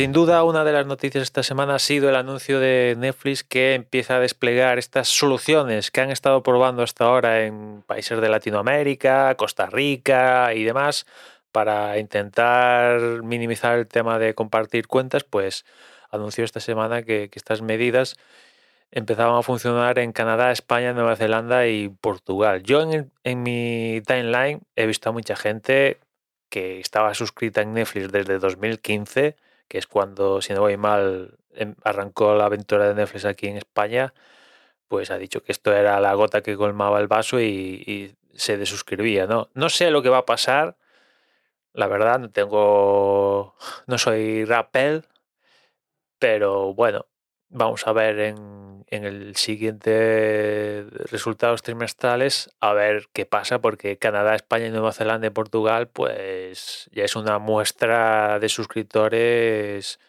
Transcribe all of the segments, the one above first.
Sin duda, una de las noticias esta semana ha sido el anuncio de Netflix que empieza a desplegar estas soluciones que han estado probando hasta ahora en países de Latinoamérica, Costa Rica y demás para intentar minimizar el tema de compartir cuentas, pues anunció esta semana que, estas medidas empezaban a funcionar en Canadá, España, Nueva Zelanda y Portugal. Yo en, en mi timeline he visto a mucha gente que estaba suscrita en Netflix desde 2015 que es cuando, si no voy mal, em, arrancó la aventura de Netflix aquí en España, pues ha dicho que esto era la gota que colmaba el vaso y, se desuscribía, ¿no? No sé lo que va a pasar, la verdad, no tengo, no soy rappel, pero bueno, vamos a ver en, en el siguiente resultados trimestrales a ver qué pasa, porque Canadá, España, Nueva Zelanda y Portugal, pues ya es una muestra de suscriptores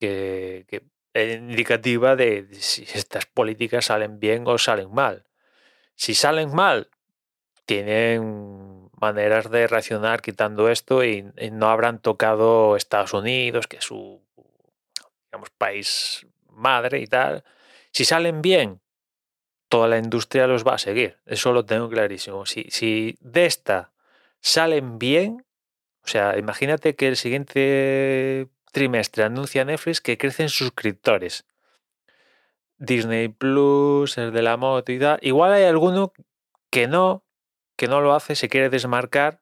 que, que indicativa de si estas políticas salen bien o salen mal. Si salen mal, tienen maneras de reaccionar quitando esto y no habrán tocado Estados Unidos, que es su digamos, país madre y tal, si salen bien, toda la industria los va a seguir. Eso lo tengo clarísimo. Si, si de esta salen bien, o sea, imagínate que el siguiente trimestre anuncia Netflix que crecen suscriptores. Disney Plus, el de la moto y tal. Igual hay alguno que no, que no lo hace, se quiere desmarcar.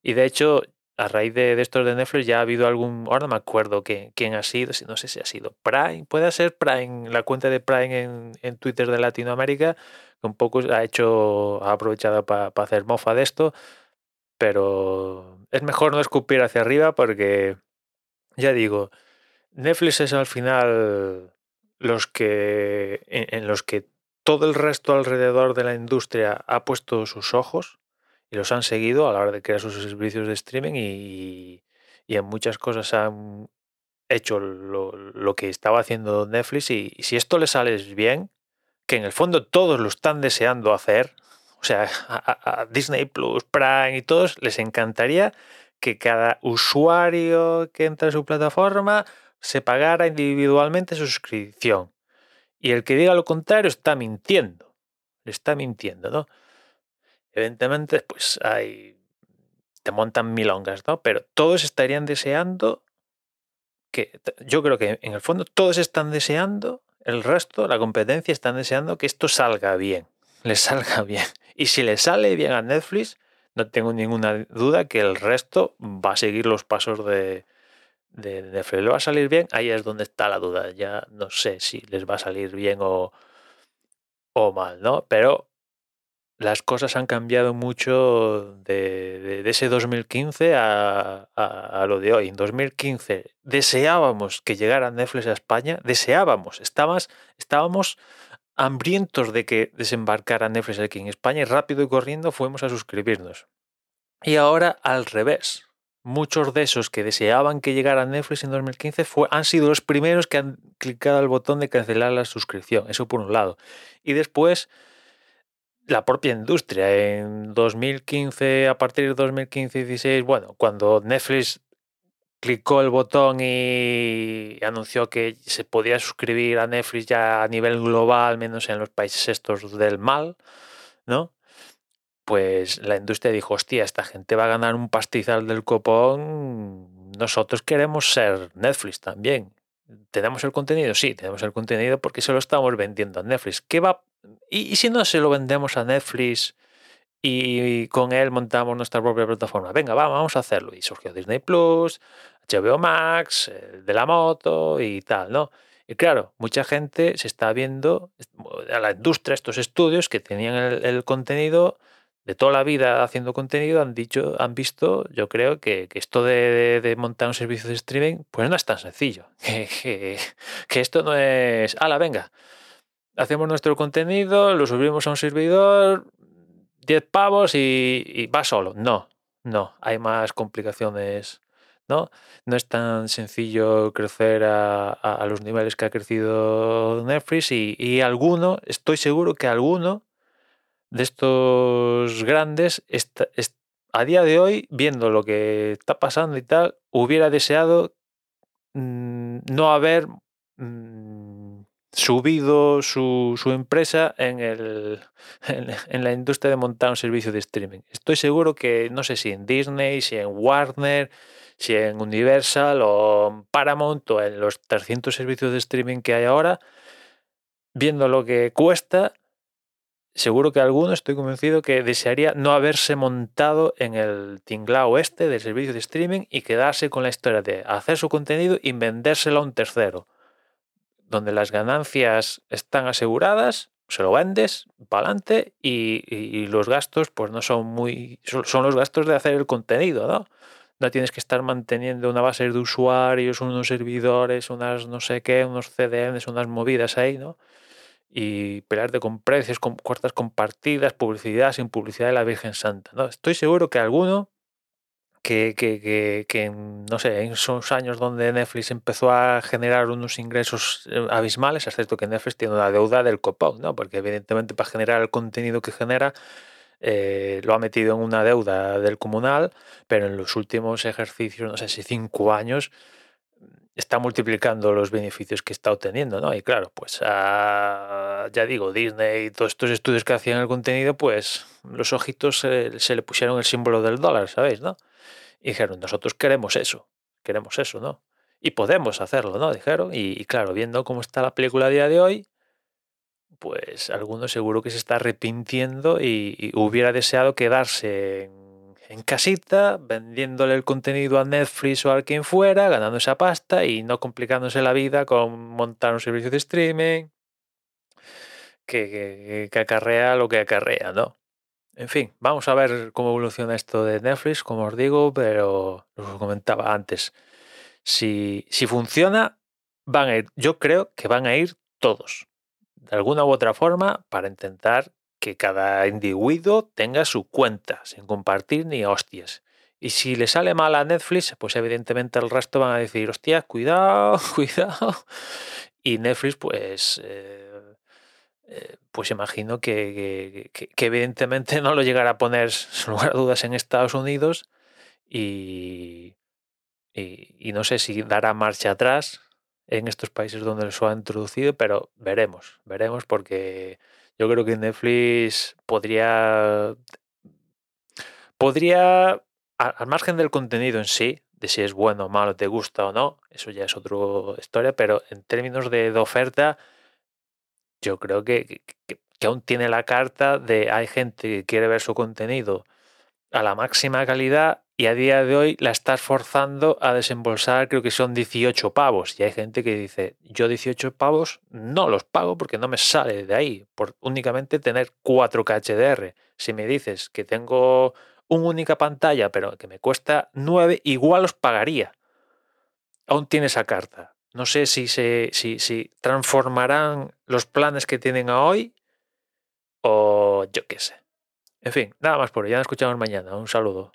Y de hecho, a raíz de, estos de Netflix ya ha habido algún, ahora no me acuerdo quién ha sido, no sé si ha sido Prime, puede ser Prime, la cuenta de Prime en, en Twitter de Latinoamérica, que un poco ha hecho, ha aprovechado para hacer mofa de esto, pero es mejor no escupir hacia arriba porque, ya digo, Netflix es al final los que, en los que todo el resto alrededor de la industria ha puesto sus ojos y los han seguido a la hora de crear sus servicios de streaming y, en muchas cosas han hecho lo, que estaba haciendo Netflix y, si esto les sale bien, que en el fondo todos lo están deseando hacer, o sea, a, Disney Plus, Prime y todos les encantaría que cada usuario que entra a su plataforma se pagara individualmente su suscripción. Y el que diga lo contrario está mintiendo. Está mintiendo, ¿no? Evidentemente, pues hay. te montan milongas, ¿no? Pero todos estarían deseando que. Yo creo que en el fondo todos están deseando, el resto, la competencia, están deseando que esto salga bien. Les salga bien. Y si le sale bien a Netflix, no tengo ninguna duda que el resto va a seguir los pasos de, de Netflix. ¿Le va a salir bien? Ahí es donde está la duda. Ya no sé si les va a salir bien o, o mal, ¿no? Pero las cosas han cambiado mucho de, ese 2015 a, lo de hoy. En 2015 deseábamos que llegara Netflix a España, deseábamos, estábamos, estábamos hambrientos de que desembarcara Netflix aquí en España y rápido y corriendo fuimos a suscribirnos. Y ahora al revés. Muchos de esos que deseaban que llegara Netflix en 2015 fue, han sido los primeros que han clicado al botón de cancelar la suscripción. Eso por un lado. Y después la propia industria. En 2015, a partir de 2015-16, bueno, cuando Netflix clicó el botón y anunció que se podía suscribir a Netflix ya a nivel global, menos en los países estos del mal, ¿no? Pues la industria dijo, hostia, esta gente va a ganar un pastizal del copón, nosotros queremos ser Netflix también. ¿Tenemos el contenido? Sí, tenemos el contenido porque se lo estamos vendiendo a Netflix. ¿Qué va ¿Y, si no se lo vendemos a Netflix y con él montamos nuestra propia plataforma? Venga, vamos a hacerlo. Y surgió Disney Plus, HBO Max, el de la moto y tal, ¿no? Y claro, mucha gente se está viendo a la industria, estos estudios que tenían el, contenido de toda la vida haciendo contenido, han dicho, han visto, yo creo que, esto de, montar un servicio de streaming, pues no es tan sencillo. Que, que, esto no es, ala, venga, hacemos nuestro contenido, lo subimos a un servidor, 10 pavos y, va solo. No, no, hay más complicaciones. ¿no? No es tan sencillo crecer a, los niveles que ha crecido Netflix y, alguno, estoy seguro que alguno de estos grandes a día de hoy, viendo lo que está pasando y tal, hubiera deseado mm, no haber mm, subido su, empresa en, el, en, la industria de montar un servicio de streaming. Estoy seguro que no sé si en Disney, si en Warner, si en Universal o en Paramount o en los 300 servicios de streaming que hay ahora, viendo lo que cuesta, seguro que alguno, estoy convencido, que desearía no haberse montado en el tinglao este del servicio de streaming y quedarse con la historia de hacer su contenido y vendérselo a un tercero, donde las ganancias están aseguradas, se lo vendes para adelante y, los gastos pues no son muy... son los gastos de hacer el contenido, ¿no? No tienes que estar manteniendo una base de usuarios, unos servidores, unas no sé qué, unos CDNs, unas movidas ahí, ¿no? y pelearte con precios, con cuartas compartidas, publicidad sin publicidad de la Virgen Santa. ¿no? Estoy seguro que alguno que, que, que, no sé, en esos años donde Netflix empezó a generar unos ingresos eh, abismales, es cierto que Netflix tiene una deuda del copón, ¿no? porque evidentemente para generar el contenido que genera eh, lo ha metido en una deuda del comunal, pero en los últimos ejercicios, no sé si cinco años, está multiplicando los beneficios que está obteniendo, ¿no? Y claro, pues ya digo, Disney y todos estos estudios que hacían el contenido, pues los ojitos se, le pusieron el símbolo del dólar, ¿sabéis, no? Y dijeron, nosotros queremos eso, queremos eso, ¿no? Y podemos hacerlo, ¿no? Dijeron, y, claro, viendo cómo está la película a día de hoy, pues alguno seguro que se está arrepintiendo y, y hubiera deseado quedarse en en casita, vendiéndole el contenido a Netflix o a quien fuera, ganando esa pasta y no complicándose la vida con montar un servicio de streaming que, acarrea lo que acarrea, ¿no? En fin, vamos a ver cómo evoluciona esto de Netflix, como os digo, pero os comentaba antes. Si, si funciona, van a ir, yo creo que van a ir todos, de alguna u otra forma, para intentar que cada individuo tenga su cuenta, sin compartir ni hostias. Y si le sale mal a Netflix, pues evidentemente el resto van a decir, hostia, cuidado, cuidado. Y Netflix, pues, eh, eh, pues imagino que, que, evidentemente no lo llegará a poner, sin lugar a dudas, en Estados Unidos. Y, y, y, no sé si dará marcha atrás en estos países donde lo ha introducido, pero veremos, veremos porque yo creo que Netflix podría. Podría. Al margen del contenido en sí, de si es bueno o malo, te gusta o no, eso ya es otra historia, pero en términos de, oferta, yo creo que, que, aún tiene la carta de hay gente que quiere ver su contenido a la máxima calidad y a día de hoy la estás forzando a desembolsar, creo que son 18 pavos. Y hay gente que dice, yo 18 pavos no los pago porque no me sale de ahí, por únicamente tener 4K HDR. Si me dices que tengo una única pantalla, pero que me cuesta 9, igual los pagaría. Aún tiene esa carta. No sé si, se, si, si transformarán los planes que tienen hoy o yo qué sé. En fin, nada más por hoy. Ya nos escuchamos mañana. Un saludo.